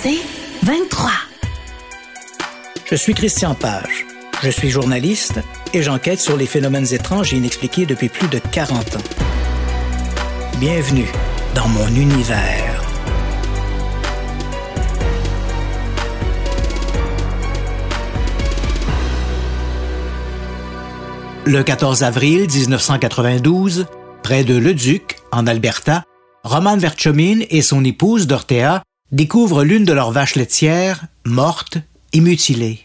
C'est 23. Je suis Christian Page. Je suis journaliste et j'enquête sur les phénomènes étranges et inexpliqués depuis plus de 40 ans. Bienvenue dans mon univers. Le 14 avril 1992, près de Leduc, en Alberta, Roman Verchomin et son épouse Dorothea découvrent l'une de leurs vaches laitières morte et mutilée.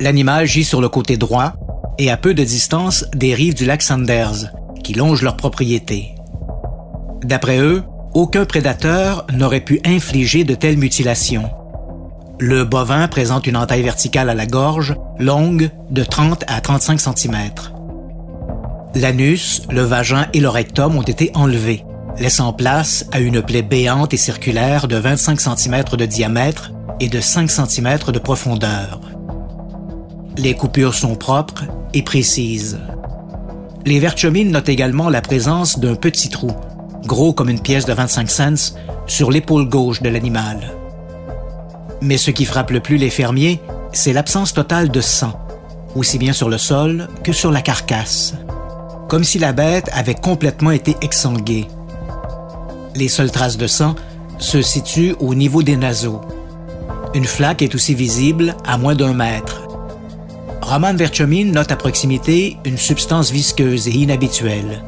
L'animal gît sur le côté droit et à peu de distance des rives du lac Sanders, qui longe leur propriété. D'après eux, aucun prédateur n'aurait pu infliger de telles mutilations. Le bovin présente une entaille verticale à la gorge, longue de 30 à 35 cm. L'anus, le vagin et le rectum ont été enlevés, laissant place à une plaie béante et circulaire de 25 cm de diamètre et de 5 cm de profondeur. Les coupures sont propres et précises. Les verchemines notent également la présence d'un petit trou, gros comme une pièce de 25 cents, sur l'épaule gauche de l'animal. Mais ce qui frappe le plus les fermiers, c'est l'absence totale de sang, aussi bien sur le sol que sur la carcasse, comme si la bête avait complètement été exsanguée. Les seules traces de sang se situent au niveau des naseaux. Une flaque est aussi visible à moins d'un mètre. Roman Verchomin note à proximité une substance visqueuse et inhabituelle.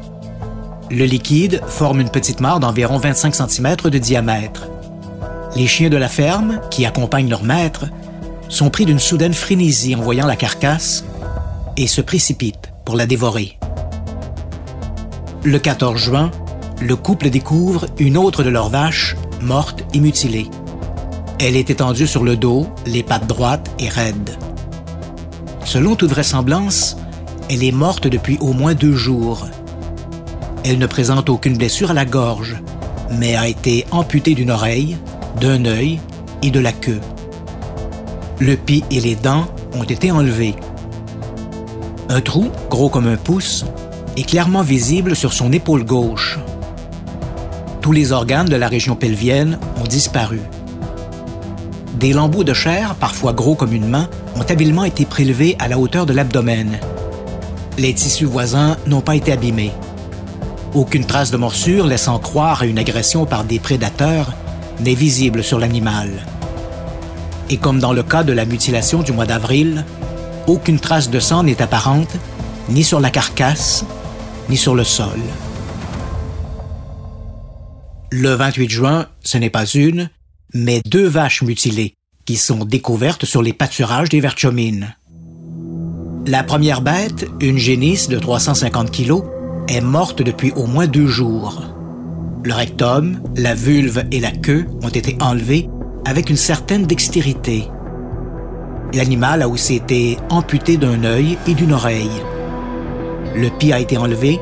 Le liquide forme une petite mare d'environ 25 cm de diamètre. Les chiens de la ferme, qui accompagnent leur maître, sont pris d'une soudaine frénésie en voyant la carcasse et se précipitent pour la dévorer. Le 14 juin, le couple découvre une autre de leurs vaches morte et mutilée. Elle est étendue sur le dos, les pattes droites et raides. Selon toute vraisemblance, elle est morte depuis au moins deux jours. Elle ne présente aucune blessure à la gorge, mais a été amputée d'une oreille, d'un œil et de la queue. Le pis et les dents ont été enlevés. Un trou, gros comme un pouce, est clairement visible sur son épaule gauche. Tous les organes de la région pelvienne ont disparu. Des lambeaux de chair, parfois gros comme une main, ont habilement été prélevés à la hauteur de l'abdomen. Les tissus voisins n'ont pas été abîmés. Aucune trace de morsure laissant croire à une agression par des prédateurs n'est visible sur l'animal. Et comme dans le cas de la mutilation du mois d'avril, aucune trace de sang n'est apparente ni sur la carcasse, ni sur le sol. Le 28 juin, ce n'est pas une, mais deux vaches mutilées qui sont découvertes sur les pâturages des Verchomines. La première bête, une génisse de 350 kilos, est morte depuis au moins deux jours. Le rectum, la vulve et la queue ont été enlevés avec une certaine dextérité. L'animal a aussi été amputé d'un œil et d'une oreille. Le pis a été enlevé,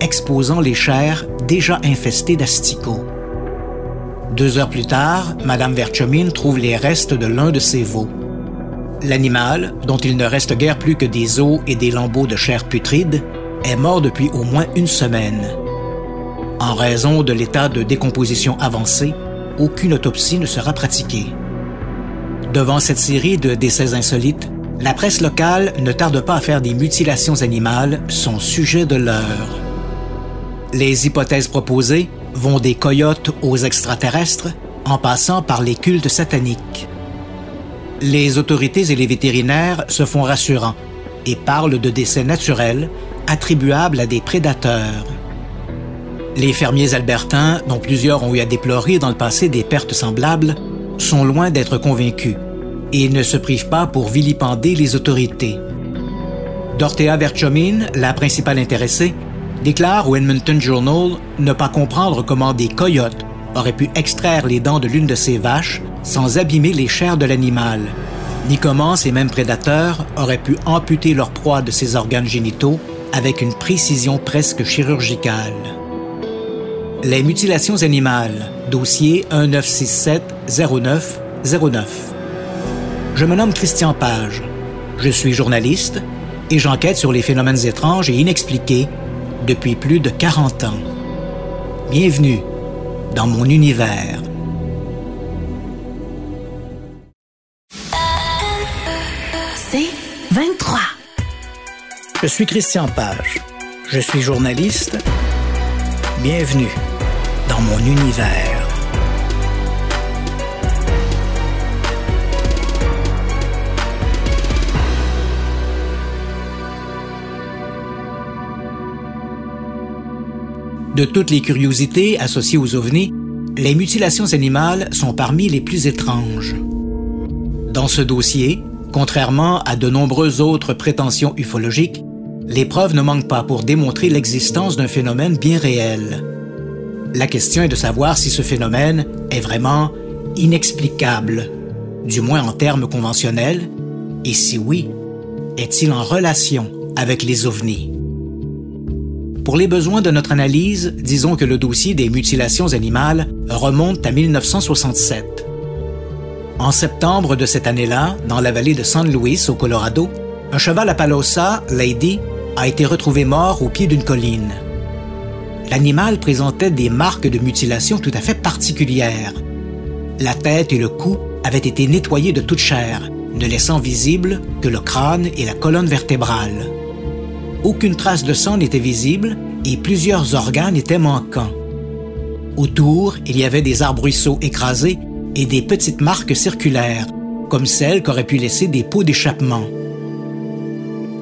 exposant les chairs déjà infestées d'asticots. Deux heures plus tard, Madame Verchomin trouve les restes de l'un de ses veaux. L'animal, dont il ne reste guère plus que des os et des lambeaux de chair putride, est mort depuis au moins une semaine. En raison de l'état de décomposition avancé, aucune autopsie ne sera pratiquée. Devant cette série de décès insolites, la presse locale ne tarde pas à faire des mutilations animales son sujet de l'heure. Les hypothèses proposées vont des coyotes aux extraterrestres en passant par les cultes sataniques. Les autorités et les vétérinaires se font rassurants et parlent de décès naturels attribuables à des prédateurs. Les fermiers albertains, dont plusieurs ont eu à déplorer dans le passé des pertes semblables, sont loin d'être convaincus et ne se privent pas pour vilipender les autorités. Dorothea Verchomin, la principale intéressée, déclare au Edmonton Journal ne pas comprendre comment des coyotes auraient pu extraire les dents de l'une de ces vaches sans abîmer les chairs de l'animal, ni comment ces mêmes prédateurs auraient pu amputer leur proie de ses organes génitaux avec une précision presque chirurgicale. Les mutilations animales, dossier 1967-09-09. Je me nomme Christian Page. Je suis journaliste et j'enquête sur les phénomènes étranges et inexpliqués depuis plus de 40 ans. Bienvenue dans mon univers. C'est 23. Je suis Christian Page. Je suis journaliste. Bienvenue dans mon univers. De toutes les curiosités associées aux ovnis, les mutilations animales sont parmi les plus étranges. Dans ce dossier, contrairement à de nombreuses autres prétentions ufologiques, les preuves ne manquent pas pour démontrer l'existence d'un phénomène bien réel. La question est de savoir si ce phénomène est vraiment inexplicable, du moins en termes conventionnels, et si oui, est-il en relation avec les ovnis? Pour les besoins de notre analyse, disons que le dossier des mutilations animales remonte à 1967. En septembre de cette année-là, dans la vallée de San Luis, au Colorado, un cheval à Palosa, Lady, a été retrouvé mort au pied d'une colline. L'animal présentait des marques de mutilation tout à fait particulières. La tête et le cou avaient été nettoyés de toute chair, ne laissant visible que le crâne et la colonne vertébrale. Aucune trace de sang n'était visible et plusieurs organes étaient manquants. Autour, il y avait des arbrisseaux écrasés et des petites marques circulaires, comme celles qu'auraient pu laisser des pots d'échappement.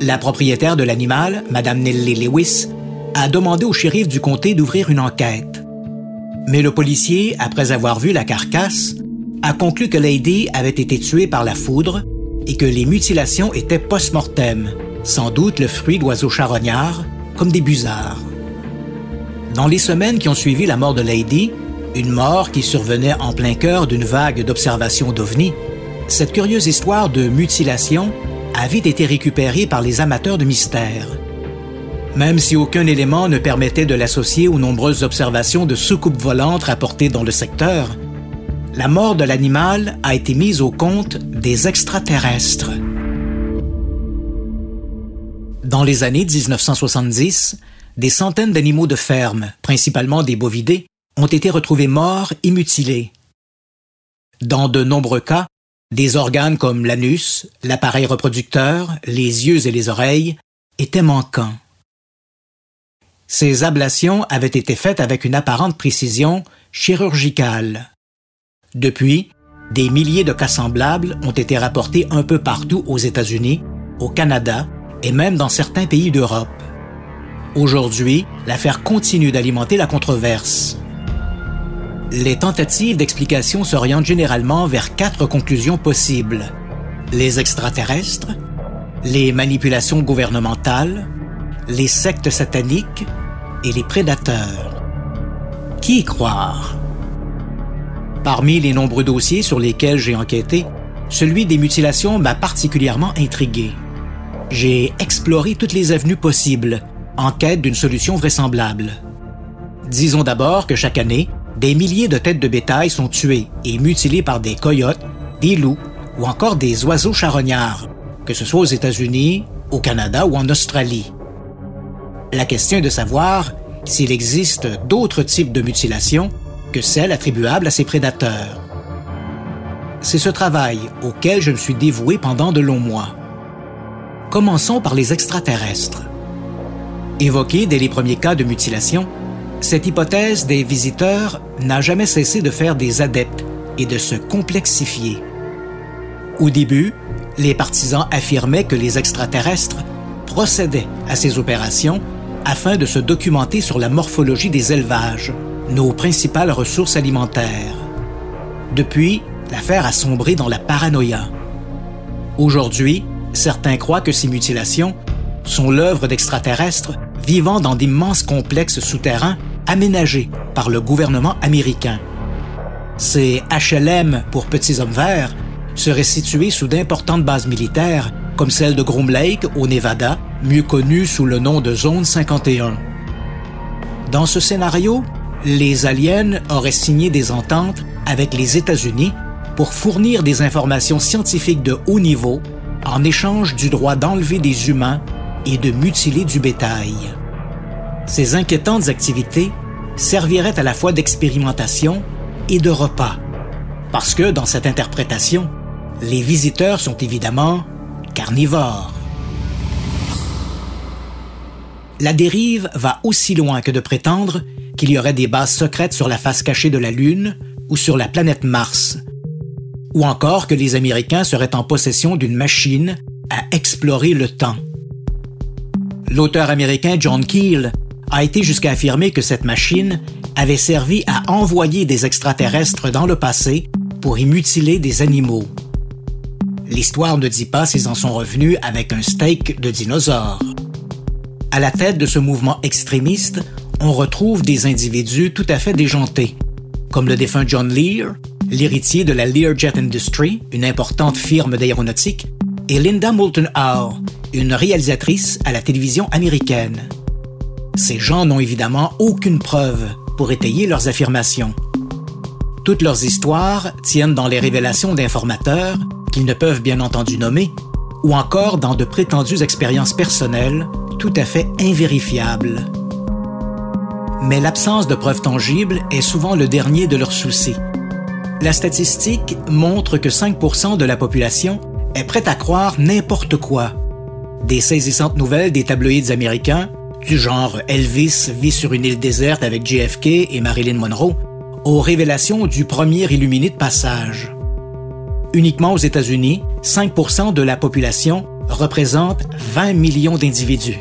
La propriétaire de l'animal, Mme Nelly Lewis, a demandé au shérif du comté d'ouvrir une enquête. Mais le policier, après avoir vu la carcasse, a conclu que Lady avait été tuée par la foudre et que les mutilations étaient post-mortem, sans doute le fruit d'oiseaux charognards, comme des busards. Dans les semaines qui ont suivi la mort de Lady, une mort qui survenait en plein cœur d'une vague d'observations d'ovnis, cette curieuse histoire de mutilation a vite été récupéré par les amateurs de mystère. Même si aucun élément ne permettait de l'associer aux nombreuses observations de soucoupes volantes rapportées dans le secteur, la mort de l'animal a été mise au compte des extraterrestres. Dans les années 1970, des centaines d'animaux de ferme, principalement des bovidés, ont été retrouvés morts et mutilés. Dans de nombreux cas, des organes comme l'anus, l'appareil reproducteur, les yeux et les oreilles étaient manquants. Ces ablations avaient été faites avec une apparente précision chirurgicale. Depuis, des milliers de cas semblables ont été rapportés un peu partout aux États-Unis, au Canada et même dans certains pays d'Europe. Aujourd'hui, l'affaire continue d'alimenter la controverse. Les tentatives d'explication s'orientent généralement vers quatre conclusions possibles. Les extraterrestres, les manipulations gouvernementales, les sectes sataniques et les prédateurs. Qui croire? Parmi les nombreux dossiers sur lesquels j'ai enquêté, celui des mutilations m'a particulièrement intrigué. J'ai exploré toutes les avenues possibles en quête d'une solution vraisemblable. Disons d'abord que chaque année, des milliers de têtes de bétail sont tuées et mutilées par des coyotes, des loups ou encore des oiseaux charognards, que ce soit aux États-Unis, au Canada ou en Australie. La question est de savoir s'il existe d'autres types de mutilations que celles attribuables à ces prédateurs. C'est ce travail auquel je me suis dévoué pendant de longs mois. Commençons par les extraterrestres. Évoqués dès les premiers cas de mutilation, cette hypothèse des visiteurs n'a jamais cessé de faire des adeptes et de se complexifier. Au début, les partisans affirmaient que les extraterrestres procédaient à ces opérations afin de se documenter sur la morphologie des élevages, nos principales ressources alimentaires. Depuis, l'affaire a sombré dans la paranoïa. Aujourd'hui, certains croient que ces mutilations sont l'œuvre d'extraterrestres vivant dans d'immenses complexes souterrains aménagés par le gouvernement américain. Ces HLM pour petits hommes verts seraient situés sous d'importantes bases militaires, comme celle de Groom Lake au Nevada, mieux connue sous le nom de Zone 51. Dans ce scénario, les aliens auraient signé des ententes avec les États-Unis pour fournir des informations scientifiques de haut niveau en échange du droit d'enlever des humains et de mutiler du bétail. Ces inquiétantes activités serviraient à la fois d'expérimentation et de repas, parce que dans cette interprétation, les visiteurs sont évidemment carnivores. la dérive va aussi loin que de prétendre qu'il y aurait des bases secrètes sur la face cachée de la Lune ou sur la planète Mars, ou encore que les Américains seraient en possession d'une machine à explorer le temps. L'auteur américain John Keel a été jusqu'à affirmer que cette machine avait servi à envoyer des extraterrestres dans le passé pour y mutiler des animaux. L'histoire ne dit pas s'ils en sont revenus avec un steak de dinosaure. À la tête de ce mouvement extrémiste, on retrouve des individus tout à fait déjantés, comme le défunt John Lear, l'héritier de la Learjet Industry, une importante firme d'aéronautique, et Linda Moulton Howe, une réalisatrice à la télévision américaine. Ces gens n'ont évidemment aucune preuve pour étayer leurs affirmations. Toutes leurs histoires tiennent dans les révélations d'informateurs, qu'ils ne peuvent bien entendu nommer, ou encore dans de prétendues expériences personnelles tout à fait invérifiables. Mais l'absence de preuves tangibles est souvent le dernier de leurs soucis. La statistique montre que 5% de la population est prête à croire n'importe quoi. Des saisissantes nouvelles des tabloïds américains du genre Elvis vit sur une île déserte avec JFK et Marilyn Monroe, aux révélations du premier illuminé de passage. Uniquement aux États-Unis, 5 de la population représente 20 millions d'individus.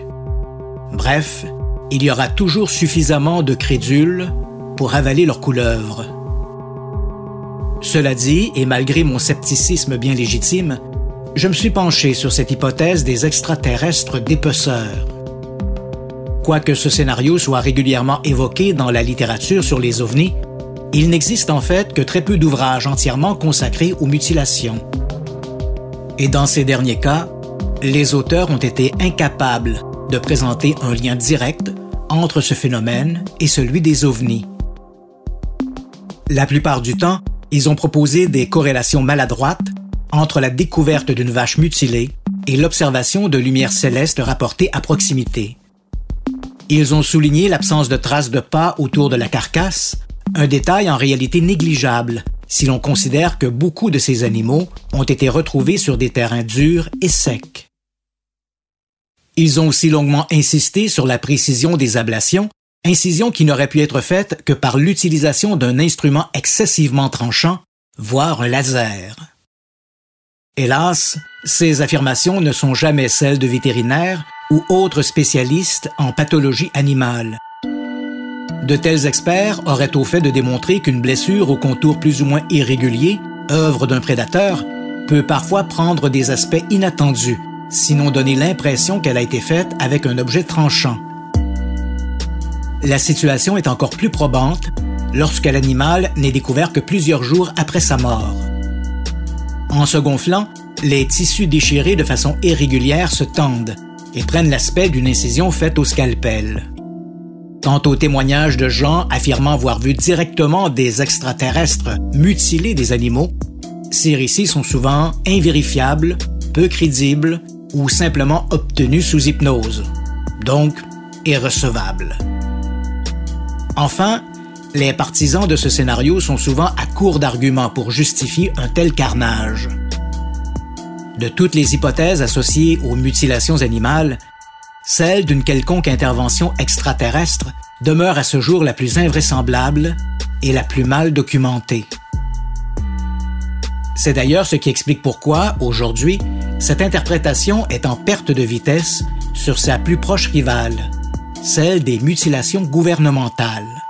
Bref, il y aura toujours suffisamment de crédules pour avaler leur couleuvre. Cela dit, et malgré mon scepticisme bien légitime, je me suis penché sur cette hypothèse des extraterrestres dépeceurs. Quoique ce scénario soit régulièrement évoqué dans la littérature sur les ovnis, il n'existe en fait que très peu d'ouvrages entièrement consacrés aux mutilations. Et dans ces derniers cas, les auteurs ont été incapables de présenter un lien direct entre ce phénomène et celui des ovnis. La plupart du temps, ils ont proposé des corrélations maladroites entre la découverte d'une vache mutilée et l'observation de lumière céleste rapportée à proximité. Ils ont souligné l'absence de traces de pas autour de la carcasse, un détail en réalité négligeable si l'on considère que beaucoup de ces animaux ont été retrouvés sur des terrains durs et secs. Ils ont aussi longuement insisté sur la précision des ablations, incisions qui n'auraient pu être faites que par l'utilisation d'un instrument excessivement tranchant, voire un laser. Hélas, ces affirmations ne sont jamais celles de vétérinaires ou autres spécialistes en pathologie animale. De tels experts auraient au fait de démontrer qu'une blessure au contour plus ou moins irrégulier, œuvre d'un prédateur, peut parfois prendre des aspects inattendus, sinon donner l'impression qu'elle a été faite avec un objet tranchant. La situation est encore plus probante lorsque l'animal n'est découvert que plusieurs jours après sa mort. En se gonflant, les tissus déchirés de façon irrégulière se tendent, et prennent l'aspect d'une incision faite au scalpel. Quant aux témoignages de gens affirmant avoir vu directement des extraterrestres mutiler des animaux, ces récits sont souvent invérifiables, peu crédibles ou simplement obtenus sous hypnose, donc irrecevables. Enfin, les partisans de ce scénario sont souvent à court d'arguments pour justifier un tel carnage. De toutes les hypothèses associées aux mutilations animales, celle d'une quelconque intervention extraterrestre demeure à ce jour la plus invraisemblable et la plus mal documentée. C'est d'ailleurs ce qui explique pourquoi, aujourd'hui, cette interprétation est en perte de vitesse sur sa plus proche rivale, celle des mutilations gouvernementales.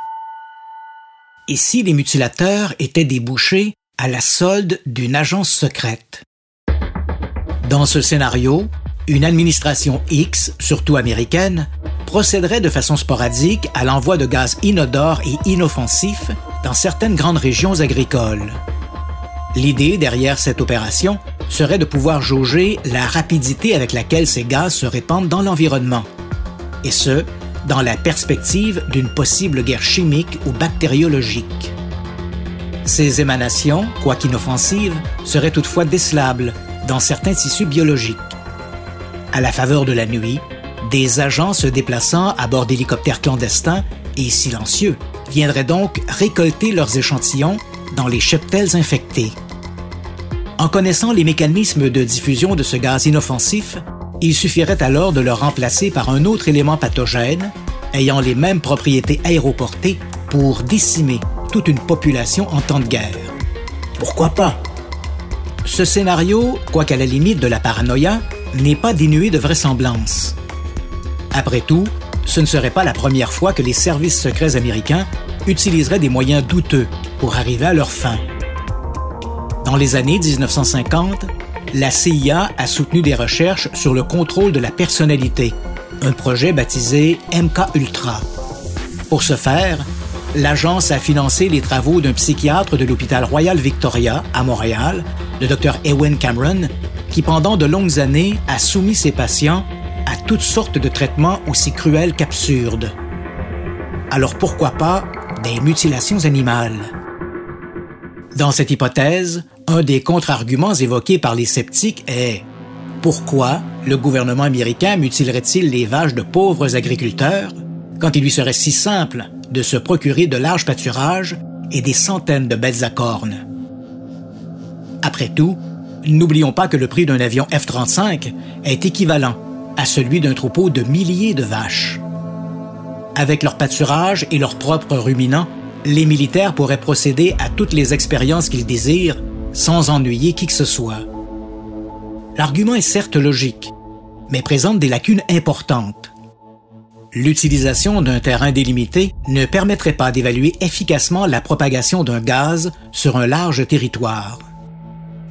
Et si les mutilateurs étaient débouchés à la solde d'une agence secrète? Dans ce scénario, une administration X, surtout américaine, procéderait de façon sporadique à l'envoi de gaz inodores et inoffensifs dans certaines grandes régions agricoles. L'idée derrière cette opération serait de pouvoir jauger la rapidité avec laquelle ces gaz se répandent dans l'environnement, et ce, dans la perspective d'une possible guerre chimique ou bactériologique. Ces émanations, quoiqu'inoffensives, seraient toutefois décelables dans certains tissus biologiques. À la faveur de la nuit, des agents se déplaçant à bord d'hélicoptères clandestins et silencieux viendraient donc récolter leurs échantillons dans les cheptels infectés. En connaissant les mécanismes de diffusion de ce gaz inoffensif, Il suffirait alors de le remplacer par un autre élément pathogène ayant les mêmes propriétés aéroportées pour décimer toute une population en temps de guerre. Pourquoi pas? Ce scénario, quoiqu'à la limite de la paranoïa, n'est pas dénué de vraisemblance. Après tout, ce ne serait pas la première fois que les services secrets américains utiliseraient des moyens douteux pour arriver à leur fin. Dans les années 1950, la CIA a soutenu des recherches sur le contrôle de la personnalité, un projet baptisé MK Ultra. Pour ce faire, l'agence a financé les travaux d'un psychiatre de l'hôpital Royal Victoria à Montréal, le Dr Ewen Cameron, qui pendant de longues années a soumis ses patients à toutes sortes de traitements aussi cruels qu'absurdes. Alors pourquoi pas des mutilations animales? Dans cette hypothèse, un des contre-arguments évoqués par les sceptiques est pourquoi le gouvernement américain mutilerait-il les vaches de pauvres agriculteurs quand il lui serait si simple de se procurer de larges pâturages et des centaines de belles à cornes? Après tout, n'oublions pas que le prix d'un avion F-35 est équivalent à celui d'un troupeau de milliers de vaches. Avec leur pâturage et leurs propres ruminants, les militaires pourraient procéder à toutes les expériences qu'ils désirent sans ennuyer qui que ce soit. L'argument est certes logique, mais présente des lacunes importantes. L'utilisation d'un terrain délimité ne permettrait pas d'évaluer efficacement la propagation d'un gaz sur un large territoire.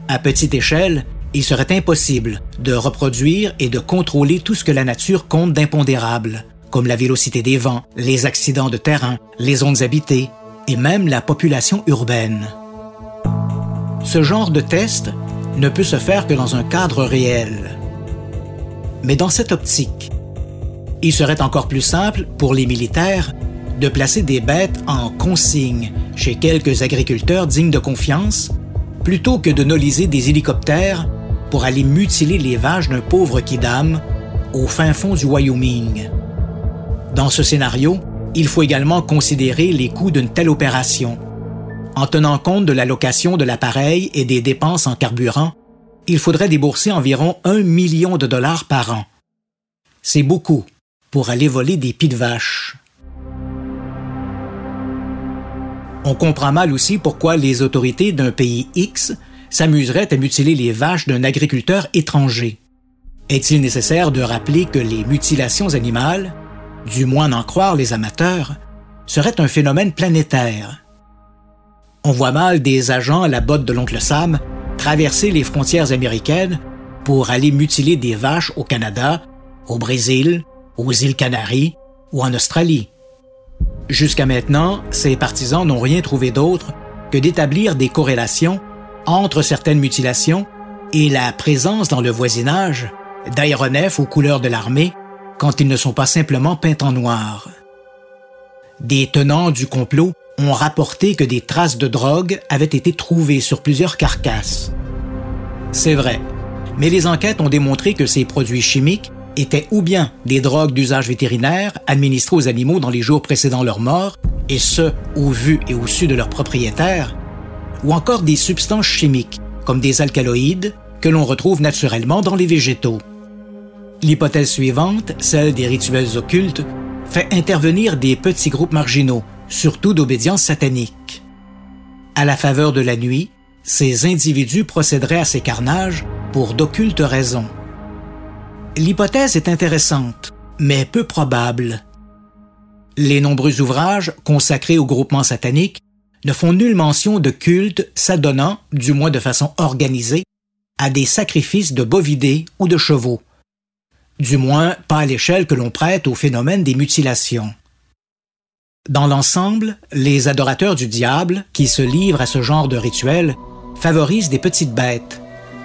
À petite échelle, il serait impossible de reproduire et de contrôler tout ce que la nature compte d'impondérable, comme la vélocité des vents, les accidents de terrain, les zones habitées et même la population urbaine. Ce genre de test ne peut se faire que dans un cadre réel. Mais dans cette optique, il serait encore plus simple pour les militaires de placer des bêtes en consigne chez quelques agriculteurs dignes de confiance plutôt que de noliser des hélicoptères pour aller mutiler les vaches d'un pauvre kidam au fin fond du Wyoming. Dans ce scénario, il faut également considérer les coûts d'une telle opération en tenant compte de la location de l'appareil et des dépenses en carburant, il faudrait débourser environ un million de dollars par an. C'est beaucoup pour aller voler des pieds de vache. On comprend mal aussi pourquoi les autorités d'un pays X s'amuseraient à mutiler les vaches d'un agriculteur étranger. Est-il nécessaire de rappeler que les mutilations animales, du moins n'en croire les amateurs, seraient un phénomène planétaire? On voit mal des agents à la botte de l'oncle Sam traverser les frontières américaines pour aller mutiler des vaches au Canada, au Brésil, aux îles Canaries ou en Australie. Jusqu'à maintenant, ces partisans n'ont rien trouvé d'autre que d'établir des corrélations entre certaines mutilations et la présence dans le voisinage d'aéronefs aux couleurs de l'armée quand ils ne sont pas simplement peints en noir. Des tenants du complot ont rapporté que des traces de drogue avaient été trouvées sur plusieurs carcasses. C'est vrai, mais les enquêtes ont démontré que ces produits chimiques étaient ou bien des drogues d'usage vétérinaire administrées aux animaux dans les jours précédant leur mort, et ce, au vu et au su de leurs propriétaires, ou encore des substances chimiques, comme des alcaloïdes, que l'on retrouve naturellement dans les végétaux. L'hypothèse suivante, celle des rituels occultes, fait intervenir des petits groupes marginaux, surtout d'obédience satanique. À la faveur de la nuit, ces individus procéderaient à ces carnages pour d'occultes raisons. L'hypothèse est intéressante, mais peu probable. Les nombreux ouvrages consacrés au groupement satanique ne font nulle mention de culte s'adonnant, du moins de façon organisée, à des sacrifices de bovidés ou de chevaux. Du moins pas à l'échelle que l'on prête au phénomène des mutilations. Dans l'ensemble, les adorateurs du diable qui se livrent à ce genre de rituel favorisent des petites bêtes,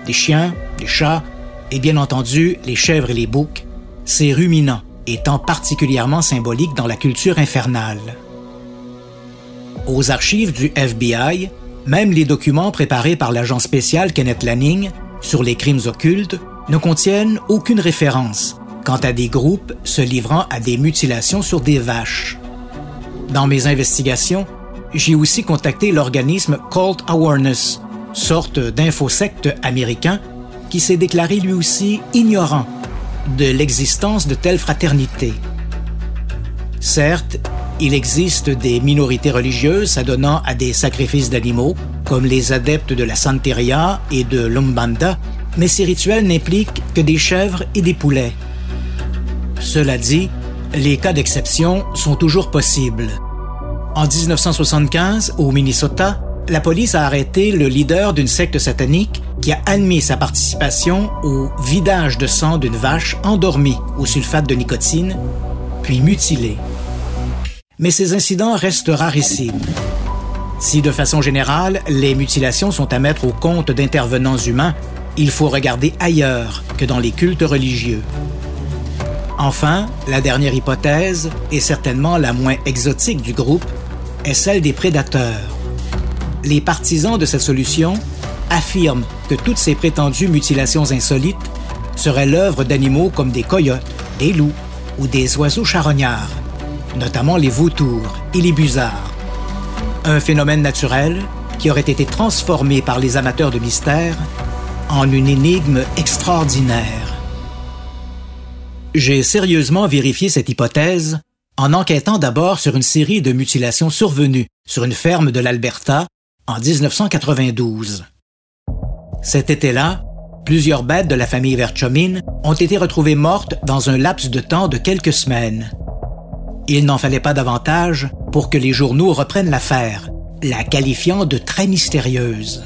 des chiens, des chats et bien entendu les chèvres et les boucs, ces ruminants étant particulièrement symboliques dans la culture infernale. Aux archives du FBI, même les documents préparés par l'agent spécial Kenneth Lanning sur les crimes occultes ne contiennent aucune référence quant à des groupes se livrant à des mutilations sur des vaches. Dans mes investigations, j'ai aussi contacté l'organisme Cult Awareness, sorte d'infosecte américain qui s'est déclaré lui aussi ignorant de l'existence de telles fraternités. Certes, il existe des minorités religieuses s'adonnant à des sacrifices d'animaux, comme les adeptes de la Santeria et de l'Umbanda, mais ces rituels n'impliquent que des chèvres et des poulets. Cela dit, les cas d'exception sont toujours possibles. En 1975, au Minnesota, la police a arrêté le leader d'une secte satanique qui a admis sa participation au vidage de sang d'une vache endormie au sulfate de nicotine, puis mutilée. Mais ces incidents restent rarissimes. Si de façon générale, les mutilations sont à mettre au compte d'intervenants humains, il faut regarder ailleurs que dans les cultes religieux. Enfin, la dernière hypothèse, et certainement la moins exotique du groupe, est celle des prédateurs. Les partisans de cette solution affirment que toutes ces prétendues mutilations insolites seraient l'œuvre d'animaux comme des coyotes, des loups ou des oiseaux charognards, notamment les vautours et les busards. Un phénomène naturel qui aurait été transformé par les amateurs de mystère en une énigme extraordinaire. J'ai sérieusement vérifié cette hypothèse en enquêtant d'abord sur une série de mutilations survenues sur une ferme de l'Alberta en 1992. Cet été-là, plusieurs bêtes de la famille Verchomin ont été retrouvées mortes dans un laps de temps de quelques semaines. Il n'en fallait pas davantage pour que les journaux reprennent l'affaire, la qualifiant de très mystérieuse.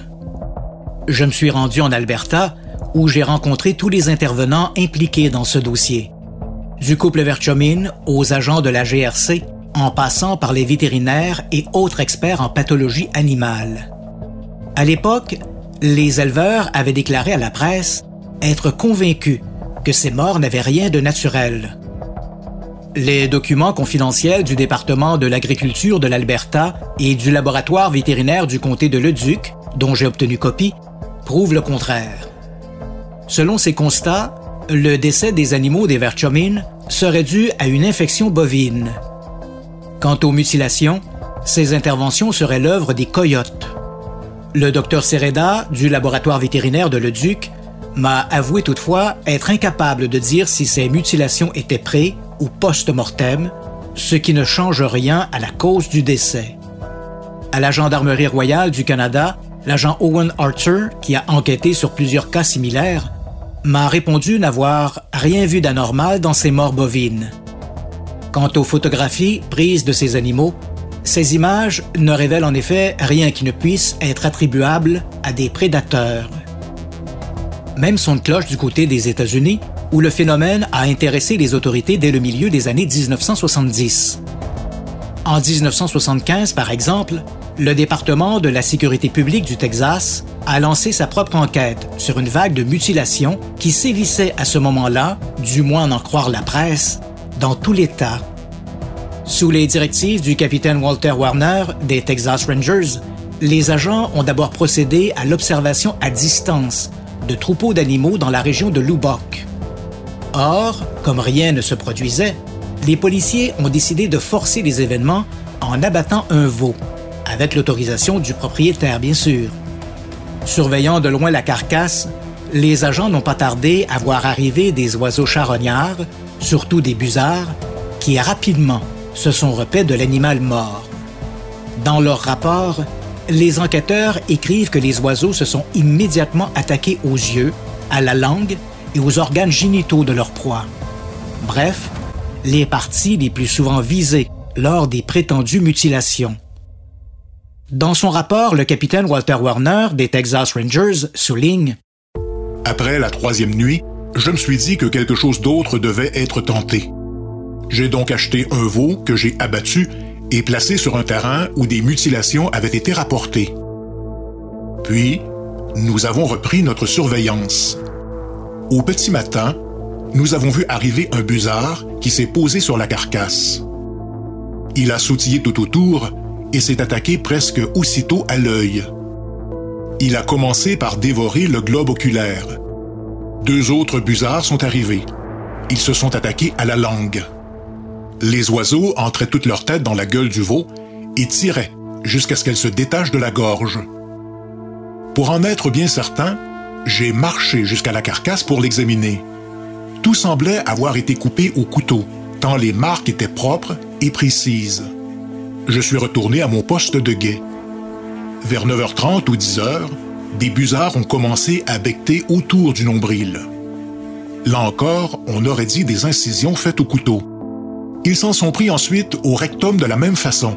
Je me suis rendu en Alberta où j'ai rencontré tous les intervenants impliqués dans ce dossier. Du couple Verchomin aux agents de la GRC, en passant par les vétérinaires et autres experts en pathologie animale. À l'époque, les éleveurs avaient déclaré à la presse être convaincus que ces morts n'avaient rien de naturel. Les documents confidentiels du département de l'agriculture de l'Alberta et du laboratoire vétérinaire du comté de Leduc, dont j'ai obtenu copie, prouvent le contraire. Selon ces constats, le décès des animaux des Verchomines serait dû à une infection bovine. Quant aux mutilations, ces interventions seraient l'œuvre des coyotes. Le docteur Sereda, du laboratoire vétérinaire de Leduc, m'a avoué toutefois être incapable de dire si ces mutilations étaient pré- ou post-mortem, ce qui ne change rien à la cause du décès. À la Gendarmerie royale du Canada, l'agent Owen Archer, qui a enquêté sur plusieurs cas similaires, m'a répondu n'avoir rien vu d'anormal dans ces morts bovines. Quant aux photographies prises de ces animaux, ces images ne révèlent en effet rien qui ne puisse être attribuable à des prédateurs. Même son cloche du côté des États-Unis, où le phénomène a intéressé les autorités dès le milieu des années 1970. En 1975, par exemple, le département de la sécurité publique du Texas a lancé sa propre enquête sur une vague de mutilations qui sévissait à ce moment-là, du moins en croire la presse, dans tout l'État. Sous les directives du capitaine Walter Warner des Texas Rangers, les agents ont d'abord procédé à l'observation à distance de troupeaux d'animaux dans la région de Lubbock. Or, comme rien ne se produisait, les policiers ont décidé de forcer les événements en abattant un veau, avec l'autorisation du propriétaire bien sûr. Surveillant de loin la carcasse, les agents n'ont pas tardé à voir arriver des oiseaux charognards, surtout des busards, qui rapidement se sont repaits de l'animal mort. Dans leur rapport, les enquêteurs écrivent que les oiseaux se sont immédiatement attaqués aux yeux, à la langue et aux organes génitaux de leur proie. Bref, les parties les plus souvent visées lors des prétendues mutilations. Dans son rapport, le capitaine Walter Warner des Texas Rangers souligne Après la troisième nuit, je me suis dit que quelque chose d'autre devait être tenté. J'ai donc acheté un veau que j'ai abattu et placé sur un terrain où des mutilations avaient été rapportées. Puis, nous avons repris notre surveillance. Au petit matin, nous avons vu arriver un busard qui s'est posé sur la carcasse. Il a sautillé tout autour et s'est attaqué presque aussitôt à l'œil. Il a commencé par dévorer le globe oculaire. Deux autres busards sont arrivés. Ils se sont attaqués à la langue. Les oiseaux entraient toute leur tête dans la gueule du veau et tiraient jusqu'à ce qu'elle se détache de la gorge. Pour en être bien certain, j'ai marché jusqu'à la carcasse pour l'examiner. Tout semblait avoir été coupé au couteau, tant les marques étaient propres et précises. Je suis retourné à mon poste de guet. Vers 9h30 ou 10h, des busards ont commencé à becter autour du nombril. Là encore, on aurait dit des incisions faites au couteau. Ils s'en sont pris ensuite au rectum de la même façon.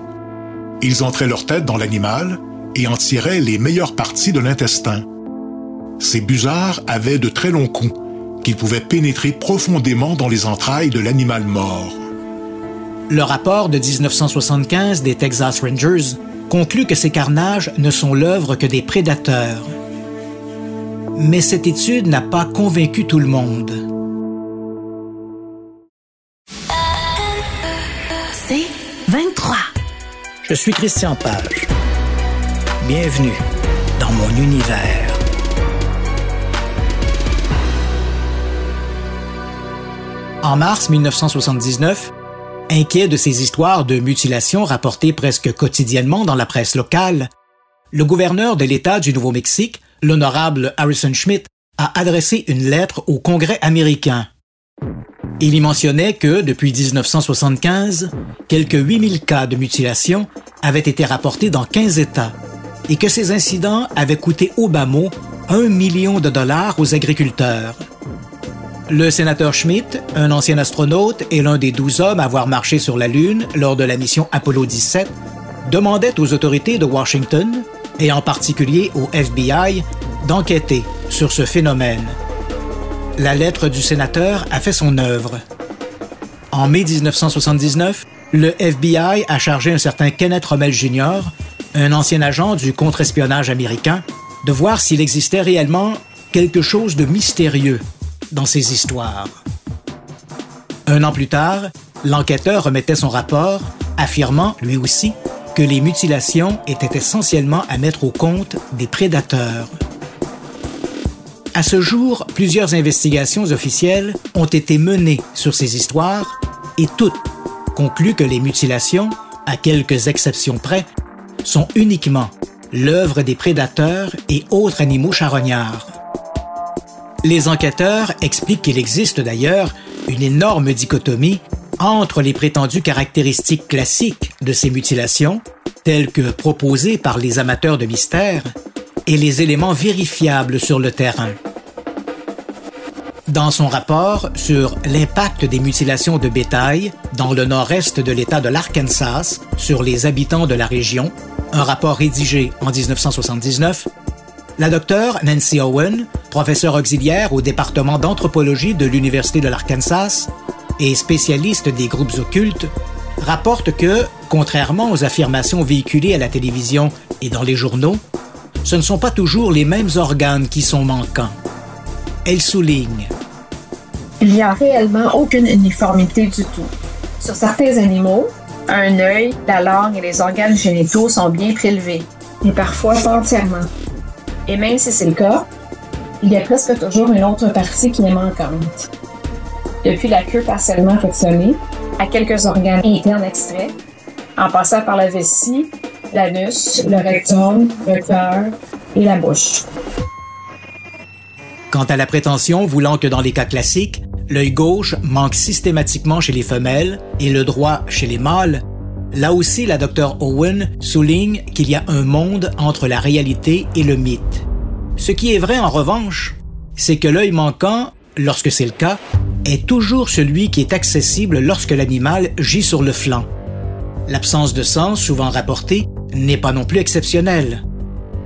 Ils entraient leur tête dans l'animal et en tiraient les meilleures parties de l'intestin. Ces busards avaient de très longs coups qu'ils pouvaient pénétrer profondément dans les entrailles de l'animal mort. Le rapport de 1975 des Texas Rangers conclut que ces carnages ne sont l'œuvre que des prédateurs. Mais cette étude n'a pas convaincu tout le monde. C'est 23. Je suis Christian Page. Bienvenue dans mon univers. En mars 1979, inquiet de ces histoires de mutilation rapportées presque quotidiennement dans la presse locale, le gouverneur de l'État du Nouveau-Mexique, l'honorable Harrison Schmidt, a adressé une lettre au Congrès américain. Il y mentionnait que, depuis 1975, quelques 8000 cas de mutilation avaient été rapportés dans 15 États et que ces incidents avaient coûté au bas mot un million de dollars aux agriculteurs. Le sénateur Schmidt, un ancien astronaute et l'un des douze hommes à avoir marché sur la Lune lors de la mission Apollo 17, demandait aux autorités de Washington, et en particulier au FBI, d'enquêter sur ce phénomène. La lettre du sénateur a fait son œuvre. En mai 1979, le FBI a chargé un certain Kenneth Rommel Jr., un ancien agent du contre-espionnage américain, de voir s'il existait réellement quelque chose de mystérieux dans ces histoires. Un an plus tard, l'enquêteur remettait son rapport, affirmant, lui aussi, que les mutilations étaient essentiellement à mettre au compte des prédateurs. À ce jour, plusieurs investigations officielles ont été menées sur ces histoires et toutes concluent que les mutilations, à quelques exceptions près, sont uniquement l'œuvre des prédateurs et autres animaux charognards. Les enquêteurs expliquent qu'il existe d'ailleurs une énorme dichotomie entre les prétendues caractéristiques classiques de ces mutilations, telles que proposées par les amateurs de mystère, et les éléments vérifiables sur le terrain. Dans son rapport sur l'impact des mutilations de bétail dans le nord-est de l'État de l'Arkansas sur les habitants de la région, un rapport rédigé en 1979, la docteure Nancy Owen, professeure auxiliaire au département d'anthropologie de l'Université de l'Arkansas et spécialiste des groupes occultes, rapporte que, contrairement aux affirmations véhiculées à la télévision et dans les journaux, ce ne sont pas toujours les mêmes organes qui sont manquants. Elle souligne Il n'y a réellement aucune uniformité du tout. Sur certains animaux, un œil, la langue et les organes génitaux sont bien prélevés, mais parfois pas entièrement. Et même si c'est le cas, il y a presque toujours une autre partie qui est manquante. Depuis la queue partiellement fractionnée, à quelques organes internes extraits, en passant par la vessie, l'anus, le rectum, le cœur et la bouche. Quant à la prétention voulant que dans les cas classiques, l'œil gauche manque systématiquement chez les femelles et le droit chez les mâles, Là aussi, la docteure Owen souligne qu'il y a un monde entre la réalité et le mythe. Ce qui est vrai en revanche, c'est que l'œil manquant, lorsque c'est le cas, est toujours celui qui est accessible lorsque l'animal gît sur le flanc. L'absence de sang, souvent rapportée, n'est pas non plus exceptionnelle.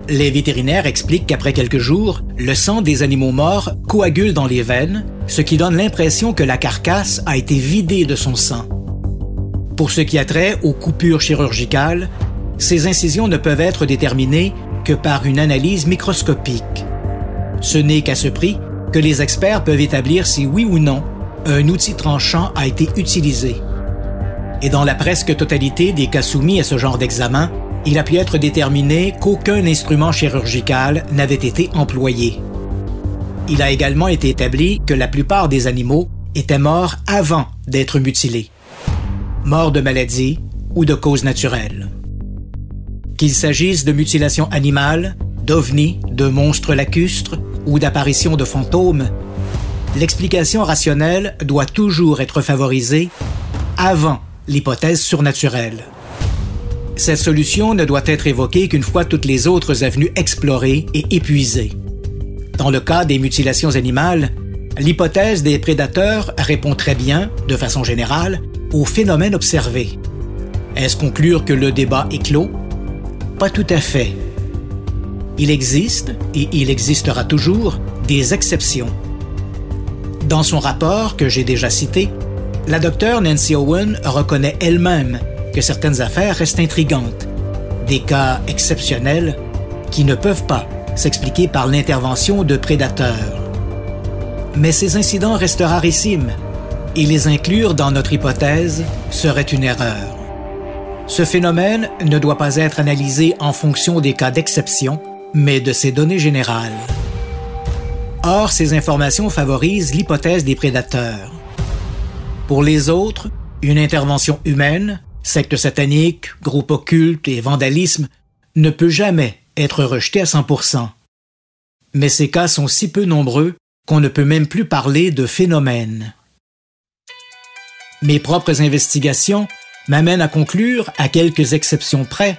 Les vétérinaires expliquent qu'après quelques jours, le sang des animaux morts coagule dans les veines, ce qui donne l'impression que la carcasse a été vidée de son sang. Pour ce qui a trait aux coupures chirurgicales, ces incisions ne peuvent être déterminées que par une analyse microscopique. Ce n'est qu'à ce prix que les experts peuvent établir si oui ou non un outil tranchant a été utilisé. Et dans la presque totalité des cas soumis à ce genre d'examen, il a pu être déterminé qu'aucun instrument chirurgical n'avait été employé. Il a également été établi que la plupart des animaux étaient morts avant d'être mutilés mort de maladie ou de cause naturelle. Qu'il s'agisse de mutilations animales, d'ovnis, de monstres lacustres ou d'apparitions de fantômes, l'explication rationnelle doit toujours être favorisée avant l'hypothèse surnaturelle. Cette solution ne doit être évoquée qu'une fois toutes les autres avenues explorées et épuisées. Dans le cas des mutilations animales, l'hypothèse des prédateurs répond très bien, de façon générale, au phénomène observé. Est-ce conclure que le débat est clos? Pas tout à fait. Il existe, et il existera toujours, des exceptions. Dans son rapport que j'ai déjà cité, la docteure Nancy Owen reconnaît elle-même que certaines affaires restent intrigantes, des cas exceptionnels qui ne peuvent pas s'expliquer par l'intervention de prédateurs. Mais ces incidents restent rarissimes et les inclure dans notre hypothèse serait une erreur. Ce phénomène ne doit pas être analysé en fonction des cas d'exception, mais de ces données générales. Or, ces informations favorisent l'hypothèse des prédateurs. Pour les autres, une intervention humaine, secte satanique, groupe occulte et vandalisme, ne peut jamais être rejetée à 100%. Mais ces cas sont si peu nombreux qu'on ne peut même plus parler de phénomène. Mes propres investigations m'amènent à conclure, à quelques exceptions près,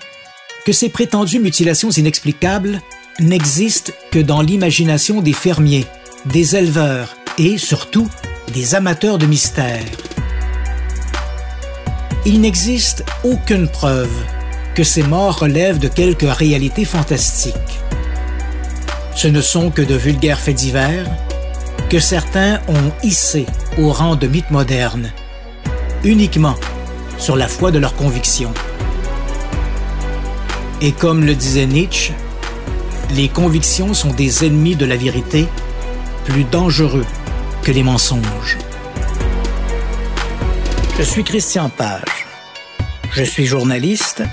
que ces prétendues mutilations inexplicables n'existent que dans l'imagination des fermiers, des éleveurs et, surtout, des amateurs de mystère. Il n'existe aucune preuve que ces morts relèvent de quelque réalité fantastique. Ce ne sont que de vulgaires faits divers que certains ont hissés au rang de mythes modernes, uniquement sur la foi de leurs convictions. Et comme le disait Nietzsche, les convictions sont des ennemis de la vérité plus dangereux que les mensonges. Je suis Christian Page. Je suis journaliste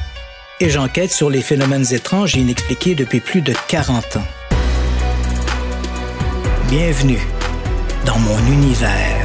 et j'enquête sur les phénomènes étranges et inexpliqués depuis plus de 40 ans. Bienvenue dans mon univers.